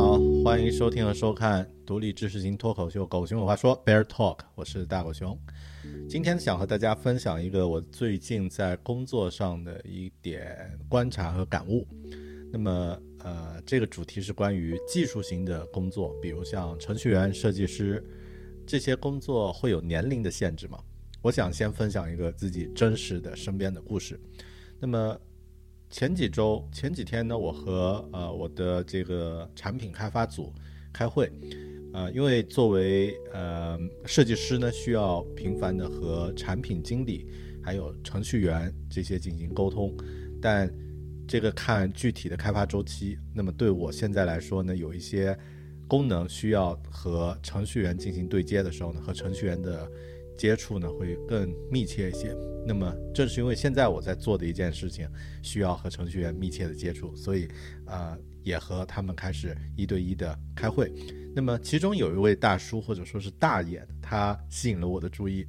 好，欢迎收听和收看独立知识型脱口秀《狗熊有话说》Bear Talk，我是大狗熊。今天想和大家分享一个我最近在工作上的一点观察和感悟。那么，呃，这个主题是关于技术型的工作，比如像程序员、设计师这些工作会有年龄的限制吗？我想先分享一个自己真实的身边的故事。那么前几周、前几天呢，我和呃我的这个产品开发组开会，呃，因为作为呃设计师呢，需要频繁的和产品经理还有程序员这些进行沟通，但这个看具体的开发周期。那么对我现在来说呢，有一些功能需要和程序员进行对接的时候呢，和程序员的接触呢会更密切一些。那么正是因为现在我在做的一件事情需要和程序员密切的接触，所以呃也和他们开始一对一的开会。那么其中有一位大叔或者说是大爷，他吸引了我的注意。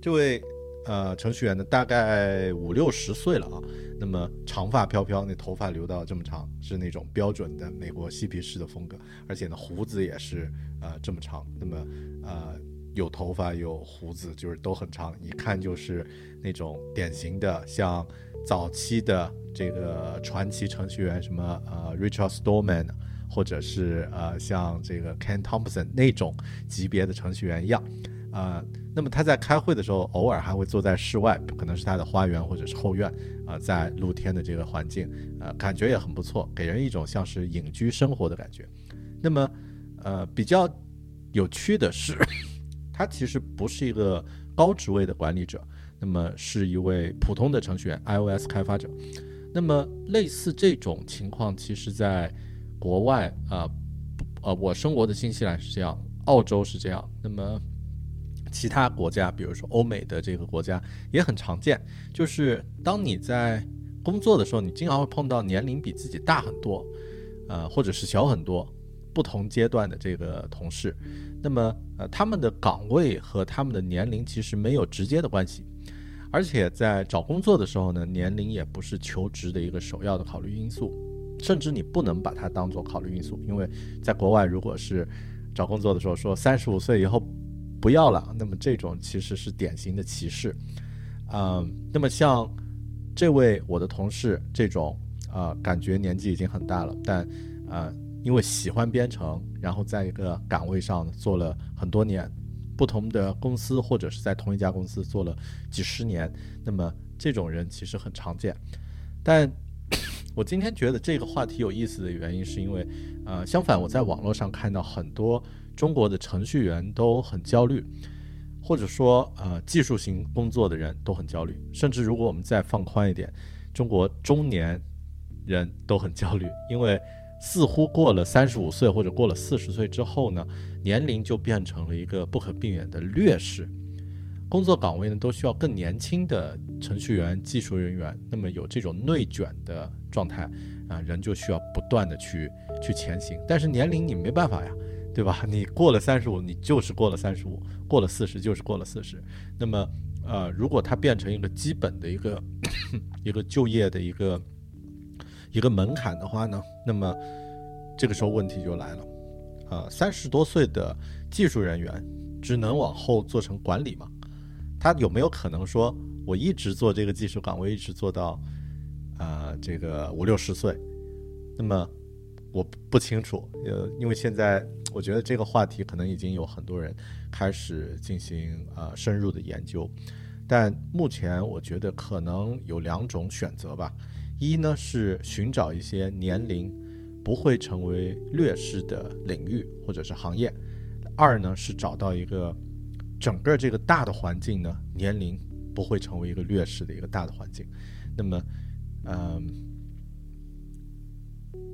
这位呃程序员呢，大概五六十岁了啊，那么长发飘飘，那头发留到这么长，是那种标准的美国嬉皮士的风格，而且呢胡子也是呃这么长，那么呃有头发有胡子，就是都很长，一看就是那种典型的像早期的这个传奇程序员，什么呃 Richard Stallman，或者是呃像这个 Ken Thompson 那种级别的程序员一样，啊、那么他在开会的时候，偶尔还会坐在室外，可能是他的花园或者是后院，啊、在露天的这个环境，呃，感觉也很不错，给人一种像是隐居生活的感觉。那么，呃，比较有趣的是，他其实不是一个高职位的管理者，那么是一位普通的程序员，iOS 开发者。那么类似这种情况，其实在国外啊，呃，我生活的新西兰是这样，澳洲是这样，那么其他国家，比如说欧美的这个国家也很常见，就是当你在工作的时候，你经常会碰到年龄比自己大很多，呃，或者是小很多，不同阶段的这个同事，那么呃，他们的岗位和他们的年龄其实没有直接的关系，而且在找工作的时候呢，年龄也不是求职的一个首要的考虑因素，甚至你不能把它当做考虑因素，因为在国外，如果是找工作的时候说三十五岁以后不要了，那么这种其实是典型的歧视。嗯，那么像这位我的同事这种啊、感觉年纪已经很大了，但啊、因为喜欢编程，然后在一个岗位上做了很多年，不同的公司或者是在同一家公司做了几十年，那么这种人其实很常见。但 我今天觉得这个话题有意思的原因，是因为，呃，相反，我在网络上看到很多中国的程序员都很焦虑，或者说，呃，技术型工作的人都很焦虑，甚至如果我们再放宽一点，中国中年人都很焦虑，因为似乎过了三十五岁或者过了四十岁之后呢，年龄就变成了一个不可避免的劣势。工作岗位呢都需要更年轻的程序员、技术人员，那么有这种内卷的状态啊，人就需要不断的去去前行。但是年龄你没办法呀，对吧？你过了三十五，你就是过了三十五；过了四十，就是过了四十。那么，呃，如果它变成一个基本的一个 一个就业的一个一个门槛的话呢，那么这个时候问题就来了。呃，三十多岁的技术人员只能往后做成管理吗？他有没有可能说，我一直做这个技术岗位，一直做到，呃，这个五六十岁？那么我不清楚，呃，因为现在我觉得这个话题可能已经有很多人开始进行呃深入的研究，但目前我觉得可能有两种选择吧。一呢是寻找一些年龄不会成为劣势的领域或者是行业；二呢是找到一个整个这个大的环境呢年龄不会成为一个劣势的一个大的环境。那么，嗯，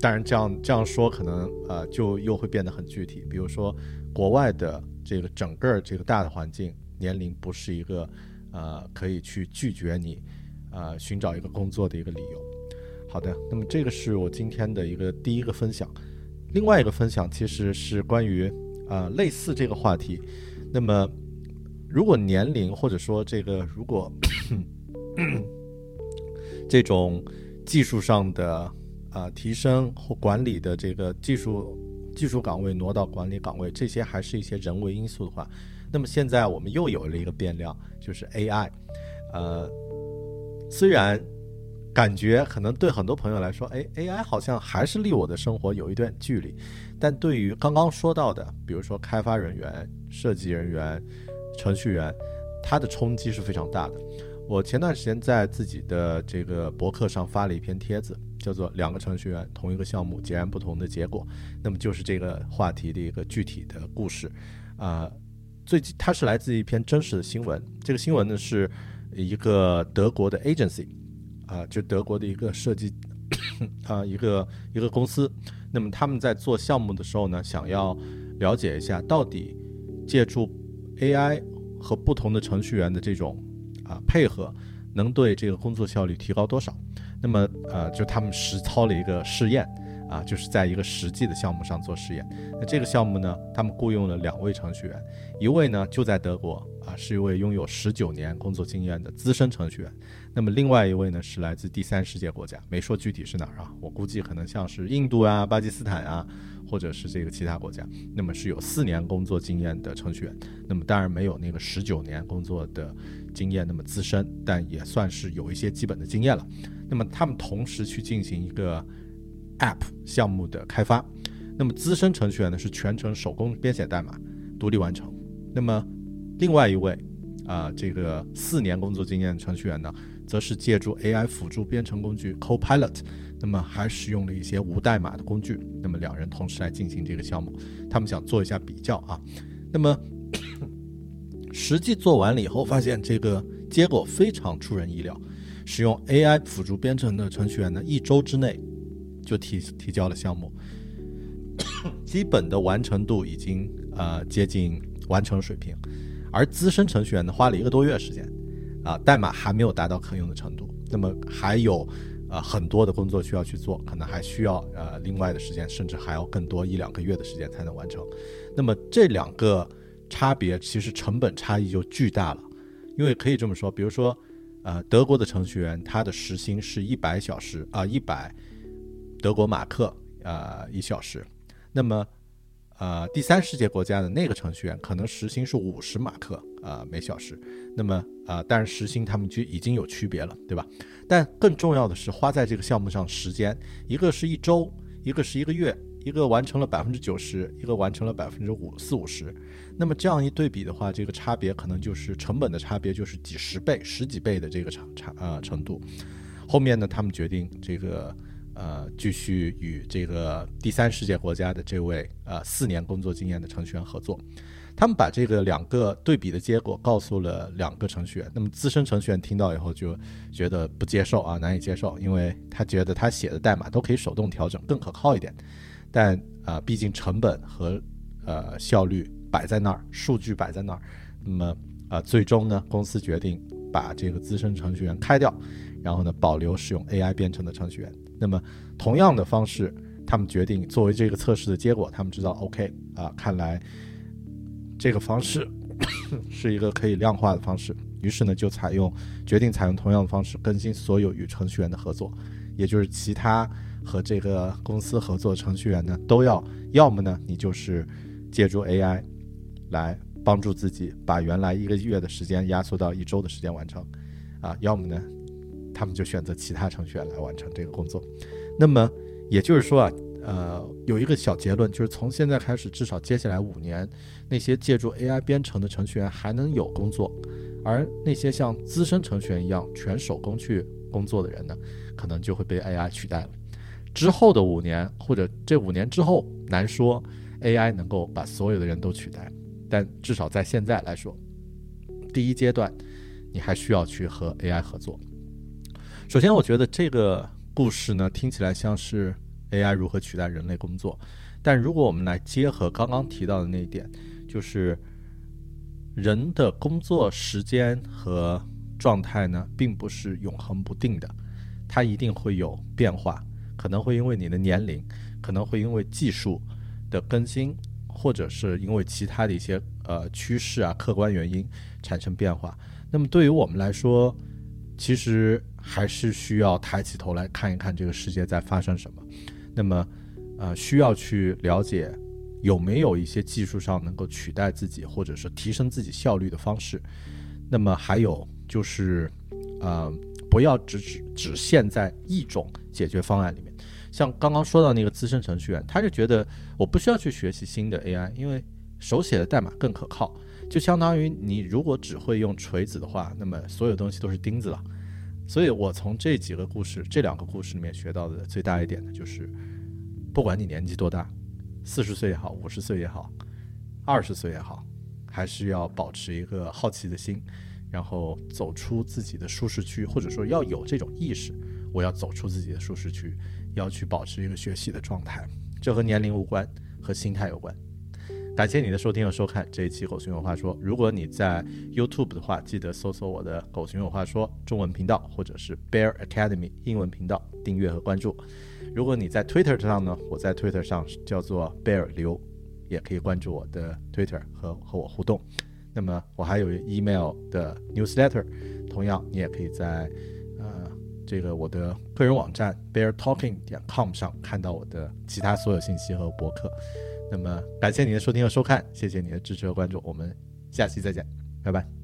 当然这样这样说可能呃就又会变得很具体。比如说国外的这个整个这个大的环境年龄不是一个呃可以去拒绝你呃寻找一个工作的一个理由。好的，那么这个是我今天的一个第一个分享，另外一个分享其实是关于啊类似这个话题。那么如果年龄或者说这个如果这种技术上的啊提升或管理的这个技术技术岗位挪到管理岗位，这些还是一些人为因素的话，那么现在我们又有了一个变量，就是 AI。呃，虽然。感觉可能对很多朋友来说，哎，AI 好像还是离我的生活有一段距离。但对于刚刚说到的，比如说开发人员、设计人员、程序员，它的冲击是非常大的。我前段时间在自己的这个博客上发了一篇帖子，叫做“两个程序员同一个项目截然不同的结果”。那么就是这个话题的一个具体的故事。啊，最近它是来自一篇真实的新闻。这个新闻呢是一个德国的 agency。啊，就德国的一个设计 啊，一个一个公司，那么他们在做项目的时候呢，想要了解一下到底借助 AI 和不同的程序员的这种啊配合，能对这个工作效率提高多少？那么呃，就他们实操了一个试验啊，就是在一个实际的项目上做试验。那这个项目呢，他们雇佣了两位程序员，一位呢就在德国啊，是一位拥有十九年工作经验的资深程序员。那么另外一位呢是来自第三世界国家，没说具体是哪儿啊？我估计可能像是印度啊、巴基斯坦啊，或者是这个其他国家。那么是有四年工作经验的程序员，那么当然没有那个十九年工作的经验那么资深，但也算是有一些基本的经验了。那么他们同时去进行一个 App 项目的开发。那么资深程序员呢是全程手工编写代码，独立完成。那么另外一位啊，这个四年工作经验的程序员呢？则是借助 AI 辅助编程工具 Copilot，那么还使用了一些无代码的工具。那么两人同时来进行这个项目，他们想做一下比较啊。那么 实际做完了以后，发现这个结果非常出人意料。使用 AI 辅助编程的程序员呢，一周之内就提提交了项目，基本的完成度已经呃接近完成水平，而资深程序员呢，花了一个多月时间。啊，代码还没有达到可用的程度，那么还有呃很多的工作需要去做，可能还需要呃另外的时间，甚至还要更多一两个月的时间才能完成。那么这两个差别其实成本差异就巨大了，因为可以这么说，比如说呃德国的程序员他的时薪是一百小时啊一百德国马克啊一小时，那么呃第三世界国家的那个程序员可能时薪是五十马克啊每小时。那么啊，但是时薪他们就已经有区别了，对吧？但更重要的是花在这个项目上时间，一个是一周，一个是一个月，一个完成了百分之九十，一个完成了百分之五四五十。那么这样一对比的话，这个差别可能就是成本的差别，就是几十倍、十几倍的这个差差呃程度。后面呢，他们决定这个呃继续与这个第三世界国家的这位呃四年工作经验的程序员合作。他们把这个两个对比的结果告诉了两个程序员，那么资深程序员听到以后就觉得不接受啊，难以接受，因为他觉得他写的代码都可以手动调整，更可靠一点。但啊，毕竟成本和呃效率摆在那儿，数据摆在那儿，那么啊，最终呢，公司决定把这个资深程序员开掉，然后呢，保留使用 AI 编程的程序员。那么同样的方式，他们决定作为这个测试的结果，他们知道 OK 啊，看来。这个方式 是一个可以量化的方式，于是呢就采用决定采用同样的方式更新所有与程序员的合作，也就是其他和这个公司合作程序员呢都要要么呢你就是借助 AI 来帮助自己把原来一个月的时间压缩到一周的时间完成，啊，要么呢他们就选择其他程序员来完成这个工作。那么也就是说啊。呃，有一个小结论，就是从现在开始，至少接下来五年，那些借助 AI 编程的程序员还能有工作，而那些像资深程序员一样全手工去工作的人呢，可能就会被 AI 取代了。之后的五年或者这五年之后，难说 AI 能够把所有的人都取代，但至少在现在来说，第一阶段你还需要去和 AI 合作。首先，我觉得这个故事呢听起来像是 AI 如何取代人类工作，但如果我们来结合刚刚提到的那一点，就是人的工作时间和状态呢，并不是永恒不定的，它一定会有变化，可能会因为你的年龄，可能会因为技术的更新，或者是因为其他的一些呃趋势啊、客观原因产生变化。那么对于我们来说，其实还是需要抬起头来看一看这个世界在发生什么。那么，呃，需要去了解有没有一些技术上能够取代自己，或者是提升自己效率的方式。那么还有就是，呃，不要只只只限在一种解决方案里面。像刚刚说到那个资深程序员，他就觉得我不需要去学习新的 AI，因为手写的代码更可靠。就相当于你如果只会用锤子的话，那么所有东西都是钉子了。所以我从这几个故事、这两个故事里面学到的最大一点呢，就是，不管你年纪多大，四十岁也好，五十岁也好，二十岁也好，还是要保持一个好奇的心，然后走出自己的舒适区，或者说要有这种意识，我要走出自己的舒适区，要去保持一个学习的状态。这和年龄无关，和心态有关。感谢你的收听和收看这一期《狗熊有话说》。如果你在 YouTube 的话，记得搜索我的《狗熊有话说》中文频道，或者是 Bear Academy 英文频道，订阅和关注。如果你在 Twitter 上呢，我在 Twitter 上叫做 Bear 刘，也可以关注我的 Twitter 和和我互动。那么我还有 email 的 newsletter，同样你也可以在呃这个我的个人网站 Bear Talking 点 com 上看到我的其他所有信息和博客。那么，感谢你的收听和收看，谢谢你的支持和关注，我们下期再见，拜拜。